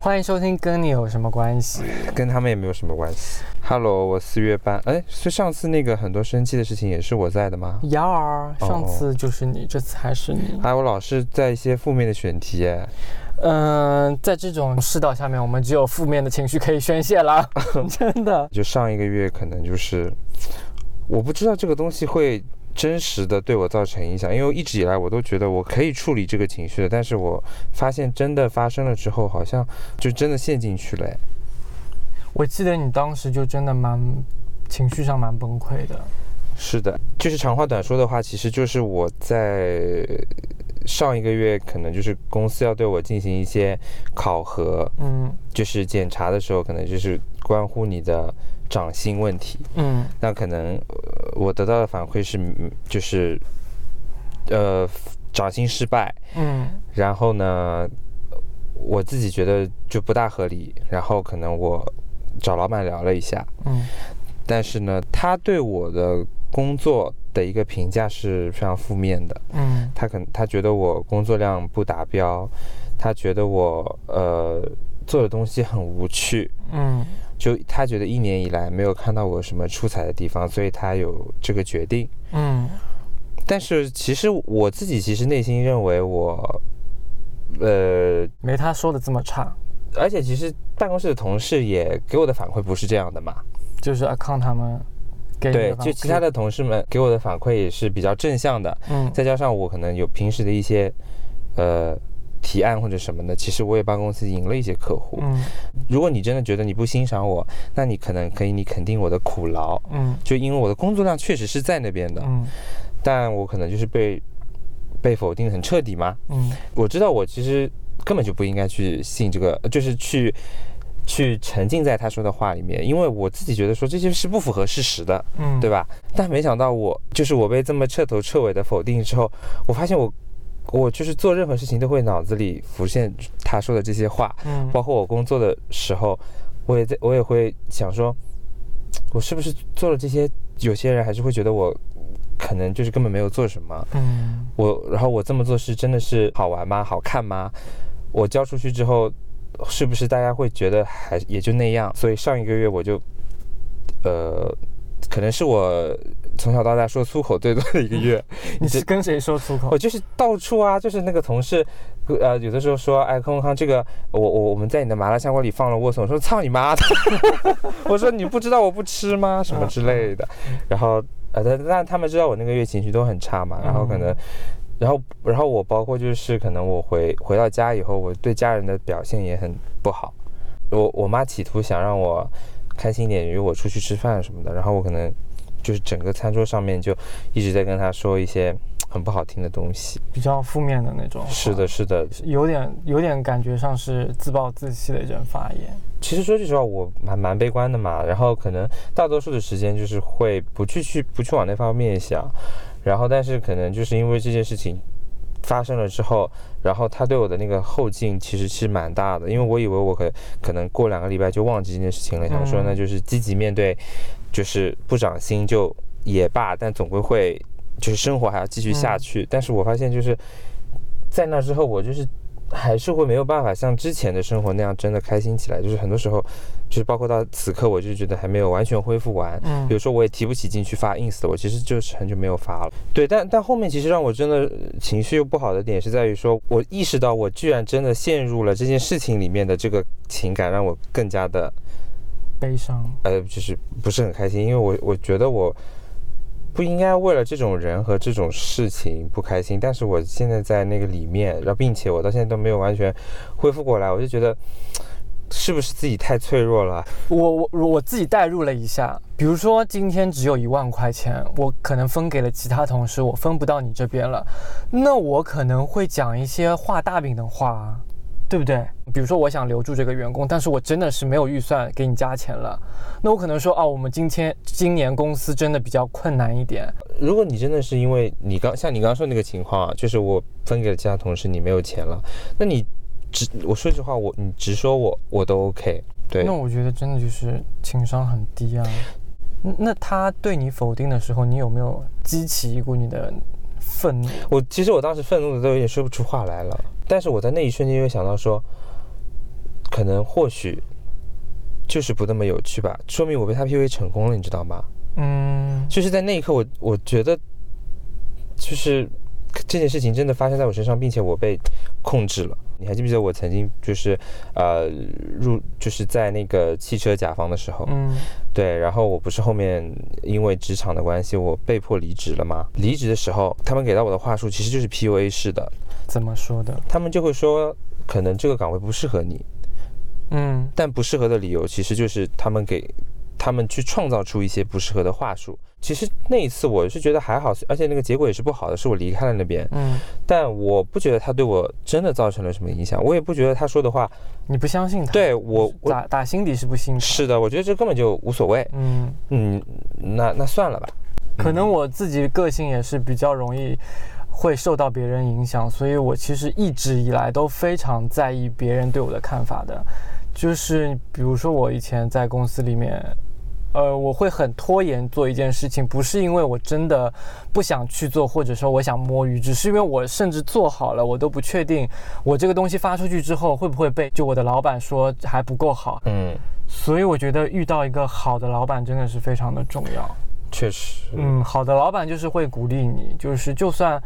欢迎收听，跟你有什么关系？跟他们也没有什么关系。Hello，我四月半，哎，所以上次那个很多生气的事情也是我在的吗？呀儿，上次就是你，这次还是你。哎，我老是在一些负面的选题，哎，嗯，在这种世道下面，我们只有负面的情绪可以宣泄了，真的。就上一个月，可能就是，我不知道这个东西会。真实的对我造成影响，因为一直以来我都觉得我可以处理这个情绪的，但是我发现真的发生了之后，好像就真的陷进去了。我记得你当时就真的蛮情绪上蛮崩溃的。是的，就是长话短说的话，其实就是我在上一个月，可能就是公司要对我进行一些考核，嗯，就是检查的时候，可能就是关乎你的。涨薪问题，嗯，那可能我得到的反馈是，就是，呃，涨薪失败，嗯，然后呢，我自己觉得就不大合理，然后可能我找老板聊了一下，嗯，但是呢，他对我的工作的一个评价是非常负面的，嗯，他可能他觉得我工作量不达标，他觉得我呃做的东西很无趣，嗯。就他觉得一年以来没有看到我什么出彩的地方，所以他有这个决定。嗯，但是其实我自己其实内心认为我，呃，没他说的这么差。而且其实办公室的同事也给我的反馈不是这样的嘛，就是阿康他们给对，就其他的同事们给我的反馈也是比较正向的。嗯，再加上我可能有平时的一些，呃。提案或者什么的，其实我也帮公司赢了一些客户。嗯，如果你真的觉得你不欣赏我，那你可能可以你肯定我的苦劳。嗯，就因为我的工作量确实是在那边的。嗯，但我可能就是被被否定很彻底嘛？嗯，我知道我其实根本就不应该去信这个，就是去去沉浸在他说的话里面，因为我自己觉得说这些是不符合事实的。嗯，对吧？但没想到我就是我被这么彻头彻尾的否定之后，我发现我。我就是做任何事情都会脑子里浮现他说的这些话，嗯，包括我工作的时候，我也在，我也会想说，我是不是做了这些，有些人还是会觉得我可能就是根本没有做什么，嗯，我然后我这么做是真的是好玩吗？好看吗？我交出去之后，是不是大家会觉得还也就那样？所以上一个月我就，呃。可能是我从小到大说粗口最多的一个月。你是跟谁说粗口？我就是到处啊，就是那个同事，呃，有的时候说，哎，康康，这个我我我们在你的麻辣香锅里放了莴笋，我说操你妈的！我说你不知道我不吃吗？什么之类的。然后呃，但但他们知道我那个月情绪都很差嘛，然后可能，然后然后我包括就是可能我回回到家以后，我对家人的表现也很不好。我我妈企图想让我。开心点，约我出去吃饭什么的，然后我可能就是整个餐桌上面就一直在跟他说一些很不好听的东西，比较负面的那种。是的，是的，有点有点感觉上是自暴自弃的一种发言。其实说句实话，我蛮蛮悲观的嘛，然后可能大多数的时间就是会不去去不去往那方面想，然后但是可能就是因为这件事情。发生了之后，然后他对我的那个后劲其实是蛮大的，因为我以为我可可能过两个礼拜就忘记这件事情了，想说那就是积极面对，就是不长心就也罢，但总归会就是生活还要继续下去。但是我发现就是在那之后，我就是。还是会没有办法像之前的生活那样真的开心起来，就是很多时候，就是包括到此刻，我就觉得还没有完全恢复完。嗯，比如说我也提不起劲去发 ins 的，我其实就是很久没有发了。对，但但后面其实让我真的情绪又不好的点是在于说，我意识到我居然真的陷入了这件事情里面的这个情感，让我更加的悲伤。呃，就是不是很开心，因为我我觉得我。不应该为了这种人和这种事情不开心，但是我现在在那个里面，然后并且我到现在都没有完全恢复过来，我就觉得是不是自己太脆弱了？我我我自己代入了一下，比如说今天只有一万块钱，我可能分给了其他同事，我分不到你这边了，那我可能会讲一些画大饼的话。对不对？比如说，我想留住这个员工，但是我真的是没有预算给你加钱了，那我可能说，哦，我们今天今年公司真的比较困难一点。如果你真的是因为你刚像你刚刚说那个情况啊，就是我分给了其他同事，你没有钱了，那你直我说实话，我你直说我我都 OK。对，那我觉得真的就是情商很低啊。那他对你否定的时候，你有没有激起一股你的愤怒？我其实我当时愤怒的都有点说不出话来了。但是我在那一瞬间又想到说，可能或许就是不那么有趣吧，说明我被他 PUA 成功了，你知道吗？嗯，就是在那一刻，我我觉得就是这件事情真的发生在我身上，并且我被控制了。你还记不记得我曾经就是呃入就是在那个汽车甲方的时候，嗯，对，然后我不是后面因为职场的关系，我被迫离职了吗？离职的时候，他们给到我的话术其实就是 PUA 式的。怎么说的？他们就会说，可能这个岗位不适合你，嗯，但不适合的理由其实就是他们给他们去创造出一些不适合的话术。其实那一次我是觉得还好，而且那个结果也是不好的，是我离开了那边。嗯，但我不觉得他对我真的造成了什么影响，我也不觉得他说的话，你不相信他？对我打打心底是不信。是的，我觉得这根本就无所谓。嗯嗯，那那算了吧。可能我自己个性也是比较容易会受到别人影响，所以我其实一直以来都非常在意别人对我的看法的。就是比如说我以前在公司里面。呃，我会很拖延做一件事情，不是因为我真的不想去做，或者说我想摸鱼，只是因为我甚至做好了，我都不确定我这个东西发出去之后会不会被就我的老板说还不够好。嗯，所以我觉得遇到一个好的老板真的是非常的重要。确实，嗯，好的老板就是会鼓励你，就是就算。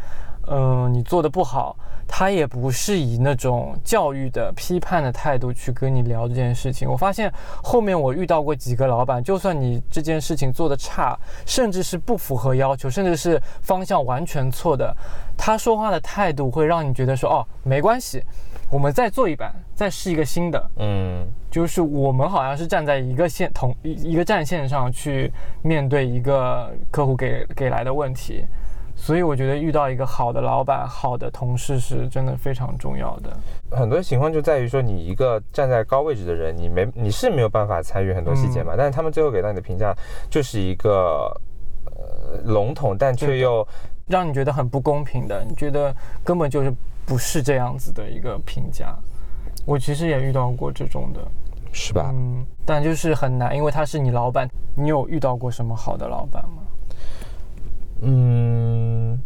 嗯，你做的不好，他也不是以那种教育的批判的态度去跟你聊这件事情。我发现后面我遇到过几个老板，就算你这件事情做的差，甚至是不符合要求，甚至是方向完全错的，他说话的态度会让你觉得说，哦，没关系，我们再做一版，再试一个新的。嗯，就是我们好像是站在一个线同一一个战线上去面对一个客户给给来的问题。所以我觉得遇到一个好的老板、好的同事是真的非常重要的。很多情况就在于说，你一个站在高位置的人，你没你是没有办法参与很多细节嘛。但是他们最后给到你的评价就是一个呃笼统，但却又让你觉得很不公平的。你觉得根本就是不是这样子的一个评价。我其实也遇到过这种的，是吧？嗯，但就是很难，因为他是你老板。你有遇到过什么好的老板吗？嗯，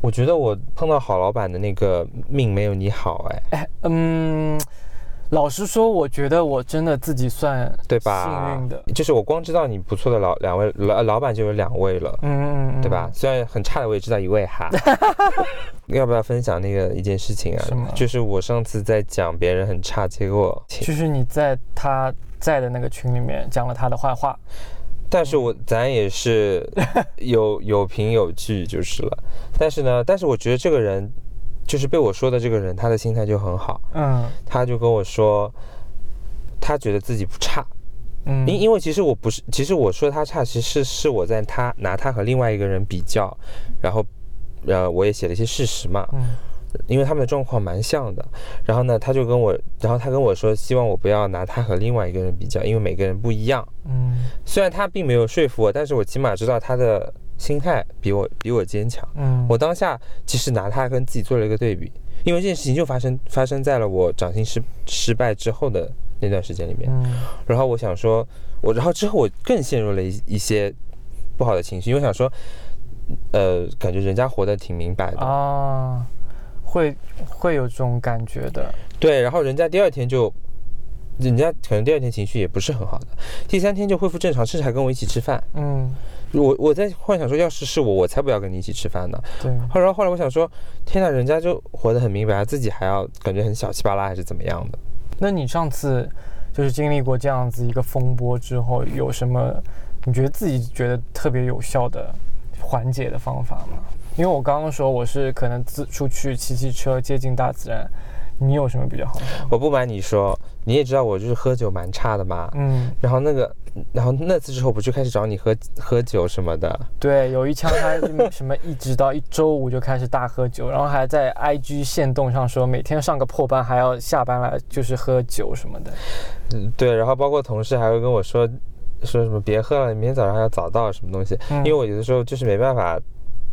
我觉得我碰到好老板的那个命没有你好，哎，哎，嗯，老实说，我觉得我真的自己算对吧？幸运的，就是我光知道你不错的老两位老老板就有两位了，嗯嗯，对吧？虽然很差的我也知道一位哈。要不要分享那个一件事情啊？什么？就是我上次在讲别人很差，结果就是你在他在的那个群里面讲了他的坏话。但是我咱也是有 有凭有据就是了，但是呢，但是我觉得这个人，就是被我说的这个人，他的心态就很好，嗯，他就跟我说，他觉得自己不差，嗯，因因为其实我不是，其实我说他差，其实是我在他拿他和另外一个人比较，然后，呃，我也写了一些事实嘛，嗯。因为他们的状况蛮像的，然后呢，他就跟我，然后他跟我说，希望我不要拿他和另外一个人比较，因为每个人不一样。嗯，虽然他并没有说服我，但是我起码知道他的心态比我比我坚强。嗯，我当下其实拿他跟自己做了一个对比，因为这件事情就发生发生在了我掌心失失败之后的那段时间里面。嗯，然后我想说，我然后之后我更陷入了一一些不好的情绪，因为想说，呃，感觉人家活得挺明白的啊。会会有这种感觉的，对。然后人家第二天就，人家可能第二天情绪也不是很好的，第三天就恢复正常，甚至还跟我一起吃饭。嗯，我我在幻想说，要是是我，我才不要跟你一起吃饭呢。对。然后后来我想说，天哪，人家就活得很明白，自己还要感觉很小气巴拉，还是怎么样的？那你上次就是经历过这样子一个风波之后，有什么你觉得自己觉得特别有效的缓解的方法吗？因为我刚刚说我是可能自出去骑骑车接近大自然，你有什么比较好的？我不瞒你说，你也知道我就是喝酒蛮差的嘛。嗯。然后那个，然后那次之后不就开始找你喝喝酒什么的？对，有一枪他什么一直到一周五就开始大喝酒，然后还在 IG 线动上说每天上个破班还要下班来就是喝酒什么的。嗯，对，然后包括同事还会跟我说说什么别喝了，明天早上还要早到什么东西，因为我有的时候就是没办法。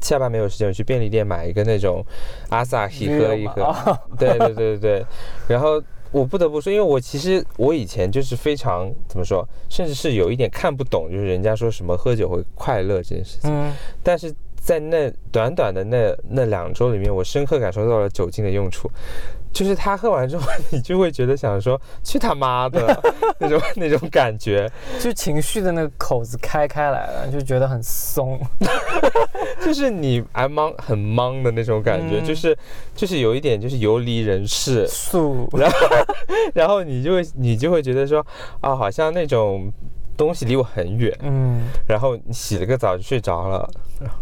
下班没有时间，我去便利店买一个那种阿萨希喝一喝。对对对对对。然后我不得不说，因为我其实我以前就是非常怎么说，甚至是有一点看不懂，就是人家说什么喝酒会快乐这件事情。嗯。但是在那短短的那那两周里面，我深刻感受到了酒精的用处。就是他喝完之后，你就会觉得想说去他妈的 那种那种感觉，就情绪的那个口子开开来了，就觉得很松，就是你还懵很懵的那种感觉，就是就是有一点就是游离人世，素，然后然后你就会你就会觉得说啊，好像那种东西离我很远，嗯，然后你洗了个澡就睡着了，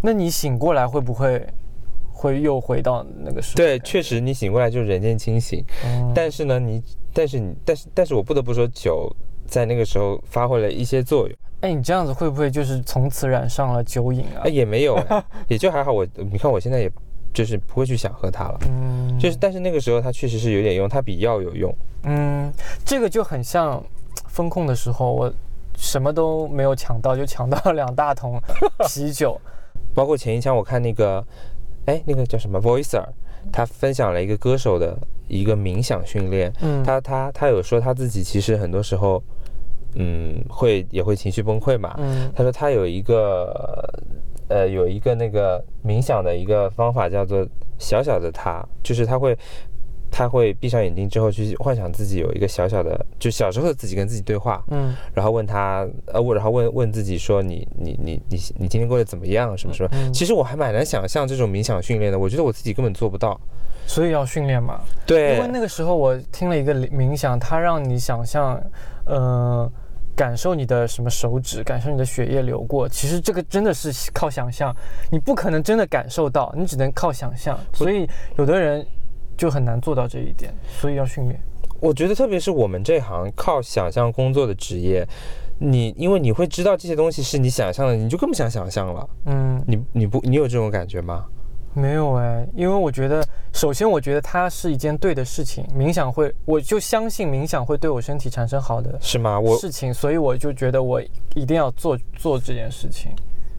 那你醒过来会不会？会又回到那个时候。对，确实你醒过来就是人间清醒。但是呢，你，但是你，但是，但是我不得不说，酒在那个时候发挥了一些作用。哎，你这样子会不会就是从此染上了酒瘾啊？哎，也没有，也就还好。我，你看我现在也就是不会去想喝它了。嗯，就是，但是那个时候它确实是有点用，它比药有用。嗯，这个就很像风控的时候，我什么都没有抢到，就抢到了两大桶啤酒。包括前一枪，我看那个。哎，那个叫什么 Voicer，他分享了一个歌手的一个冥想训练。嗯，他他他有说他自己其实很多时候，嗯，会也会情绪崩溃嘛。嗯，他说他有一个呃有一个那个冥想的一个方法叫做小小的他，就是他会。他会闭上眼睛之后去幻想自己有一个小小的，就小时候的自己跟自己对话，嗯，然后问他，呃，问，然后问问自己说，你你你你你今天过得怎么样？什么什么？其实我还蛮难想象这种冥想训练的，我觉得我自己根本做不到，所以要训练嘛。对，因为那个时候我听了一个冥想，它让你想象，呃，感受你的什么手指，感受你的血液流过。其实这个真的是靠想象，你不可能真的感受到，你只能靠想象。所以有的人。就很难做到这一点，所以要训练。我觉得，特别是我们这行靠想象工作的职业，你因为你会知道这些东西是你想象的，你就更不想想象了。嗯，你你不你有这种感觉吗？没有哎，因为我觉得，首先我觉得它是一件对的事情，冥想会，我就相信冥想会对我身体产生好的是吗？我事情，所以我就觉得我一定要做做这件事情。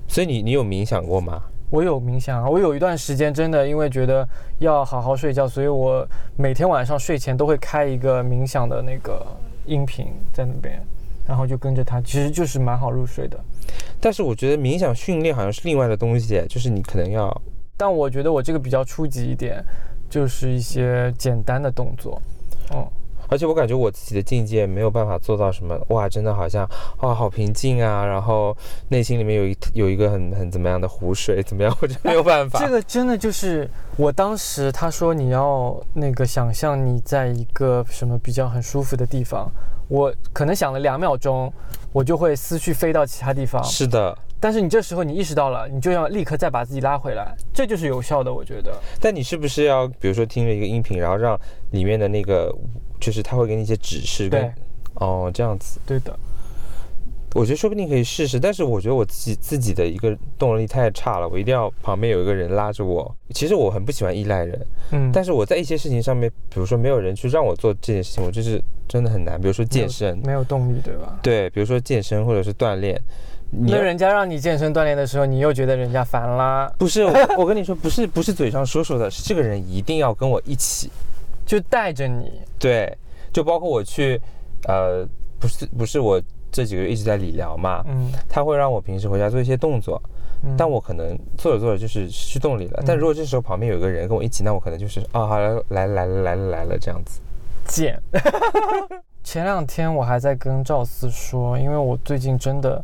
所以你你有冥想过吗？我有冥想啊，我有一段时间真的因为觉得要好好睡觉，所以我每天晚上睡前都会开一个冥想的那个音频在那边，然后就跟着它，其实就是蛮好入睡的。但是我觉得冥想训练好像是另外的东西，就是你可能要……但我觉得我这个比较初级一点，就是一些简单的动作，嗯。而且我感觉我自己的境界没有办法做到什么哇，真的好像哇好平静啊，然后内心里面有一有一个很很怎么样的湖水怎么样，我就没有办法。这个真的就是我当时他说你要那个想象你在一个什么比较很舒服的地方，我可能想了两秒钟，我就会思绪飞到其他地方。是的。但是你这时候你意识到了，你就要立刻再把自己拉回来，这就是有效的，我觉得。但你是不是要比如说听着一个音频，然后让里面的那个？就是他会给你一些指示，对，哦，这样子，对的。我觉得说不定可以试试，但是我觉得我自己自己的一个动力太差了，我一定要旁边有一个人拉着我。其实我很不喜欢依赖人，嗯，但是我在一些事情上面，比如说没有人去让我做这件事情，我就是真的很难。比如说健身，没有动力，对吧？对，比如说健身或者是锻炼，那人家让你健身锻炼的时候，你又觉得人家烦啦？不是，我跟你说，不是，不是嘴上说说的，是这个人一定要跟我一起。就带着你，对，就包括我去，呃，不是不是我这几个月一直在理疗嘛，嗯，他会让我平时回家做一些动作，但我可能做着做着就是失去动力了。但如果这时候旁边有一个人跟我一起，那我可能就是啊，好了，来来了来了来了这样子。贱。前两天我还在跟赵四说，因为我最近真的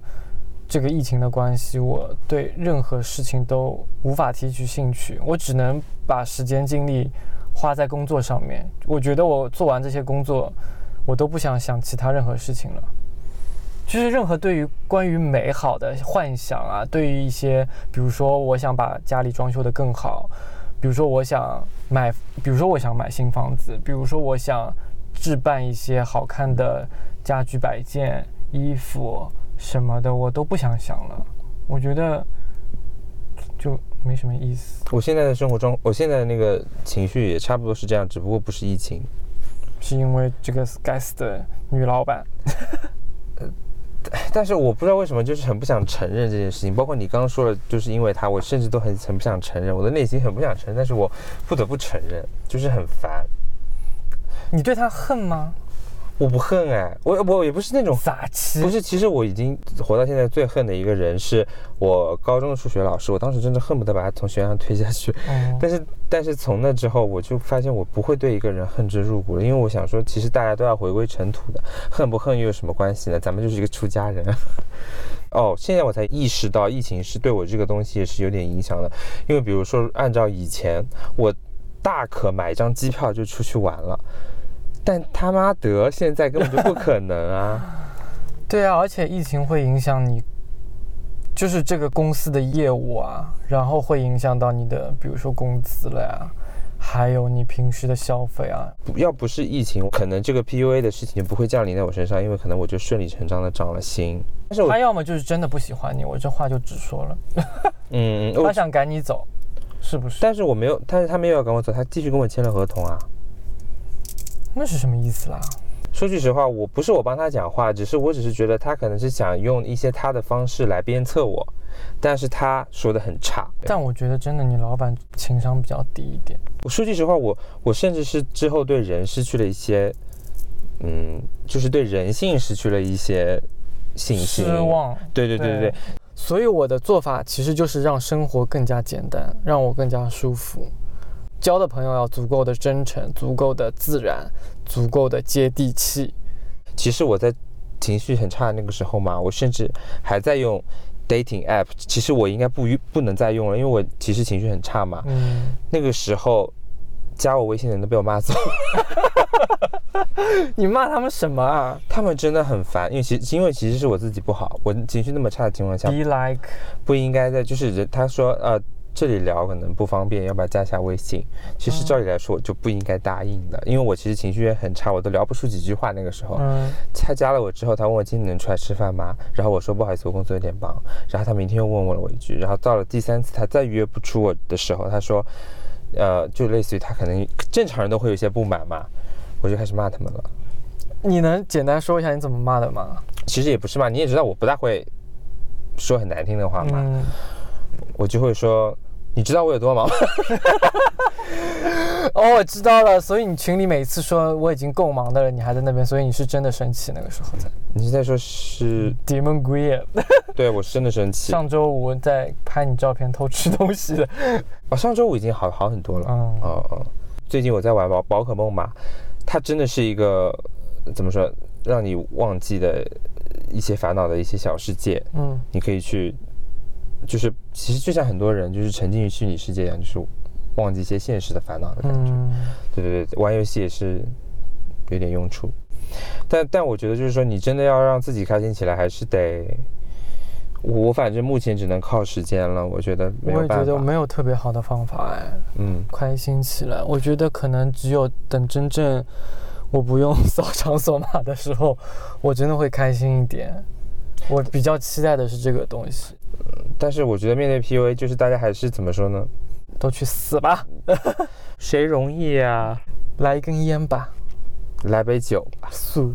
这个疫情的关系，我对任何事情都无法提取兴趣，我只能把时间精力。花在工作上面，我觉得我做完这些工作，我都不想想其他任何事情了。就是任何对于关于美好的幻想啊，对于一些，比如说我想把家里装修的更好，比如说我想买，比如说我想买新房子，比如说我想置办一些好看的家居摆件、衣服什么的，我都不想想了。我觉得就。没什么意思。我现在的生活中，我现在的那个情绪也差不多是这样，只不过不是疫情，是因为这个该死的女老板。但是我不知道为什么，就是很不想承认这件事情。包括你刚刚说的，就是因为他，我甚至都很很不想承认，我的内心很不想承认，但是我不得不承认，就是很烦。你对他恨吗？我不恨哎，我我也不是那种撒气，不是，其实我已经活到现在最恨的一个人是我高中的数学老师，我当时真的恨不得把他从悬崖上推下去。但是但是从那之后，我就发现我不会对一个人恨之入骨了，因为我想说，其实大家都要回归尘土的，恨不恨又有什么关系呢？咱们就是一个出家人。哦，现在我才意识到疫情是对我这个东西也是有点影响的，因为比如说按照以前，我大可买一张机票就出去玩了。但他妈得，现在根本就不可能啊！对啊，而且疫情会影响你，就是这个公司的业务啊，然后会影响到你的，比如说工资了呀，还有你平时的消费啊。要不是疫情，可能这个 PUA 的事情就不会降临在我身上，因为可能我就顺理成章的涨了薪。但是他要么就是真的不喜欢你，我这话就直说了。嗯，他想赶你走，是不是？但是我没有，但是他没有要赶我走，他继续跟我签了合同啊。那是什么意思啦？说句实话，我不是我帮他讲话，只是我只是觉得他可能是想用一些他的方式来鞭策我，但是他说的很差。但我觉得真的，你老板情商比较低一点。我说句实话，我我甚至是之后对人失去了一些，嗯，就是对人性失去了一些信心。失望。对对对对对。所以我的做法其实就是让生活更加简单，让我更加舒服。交的朋友要足够的真诚，足够的自然，足够的接地气。其实我在情绪很差的那个时候嘛，我甚至还在用 dating app。其实我应该不不能再用了，因为我其实情绪很差嘛。嗯。那个时候加我微信的人都被我骂走。你骂他们什么啊？他们真的很烦，因为其因为其实是我自己不好，我情绪那么差的情况下，be like 不应该在就是人他说呃。这里聊可能不方便，要不要加下微信？其实照理来说，我就不应该答应的，因为我其实情绪也很差，我都聊不出几句话。那个时候，嗯，他加了我之后，他问我今天能出来吃饭吗？然后我说不好意思，我工作有点忙。然后他明天又问我了我一句，然后到了第三次他再约不出我的时候，他说，呃，就类似于他可能正常人都会有一些不满嘛，我就开始骂他们了。你能简单说一下你怎么骂的吗？其实也不是骂，你也知道我不大会说很难听的话嘛，我就会说。你知道我有多忙吗？哦，我知道了。所以你群里每次说我已经够忙的了，你还在那边，所以你是真的生气那个时候在。你是在说是 Demon Green？对，我是真的生气。上周五在拍你照片偷吃东西的。哦，上周五已经好好很多了。嗯哦哦。最近我在玩宝宝可梦嘛，它真的是一个怎么说，让你忘记的一些烦恼的一些小世界。嗯，你可以去。就是其实就像很多人就是沉浸于虚拟世界一样，就是忘记一些现实的烦恼的感觉。对对对，玩游戏也是有点用处。但但我觉得就是说，你真的要让自己开心起来，还是得我反正目前只能靠时间了。我觉得我也觉得没有特别好的方法哎。嗯，开心起来，我觉得可能只有等真正我不用 扫场所码的时候，我真的会开心一点。我比较期待的是这个东西。但是我觉得面对 PUA，就是大家还是怎么说呢？都去死吧！谁容易呀？来一根烟吧，来杯酒吧。素。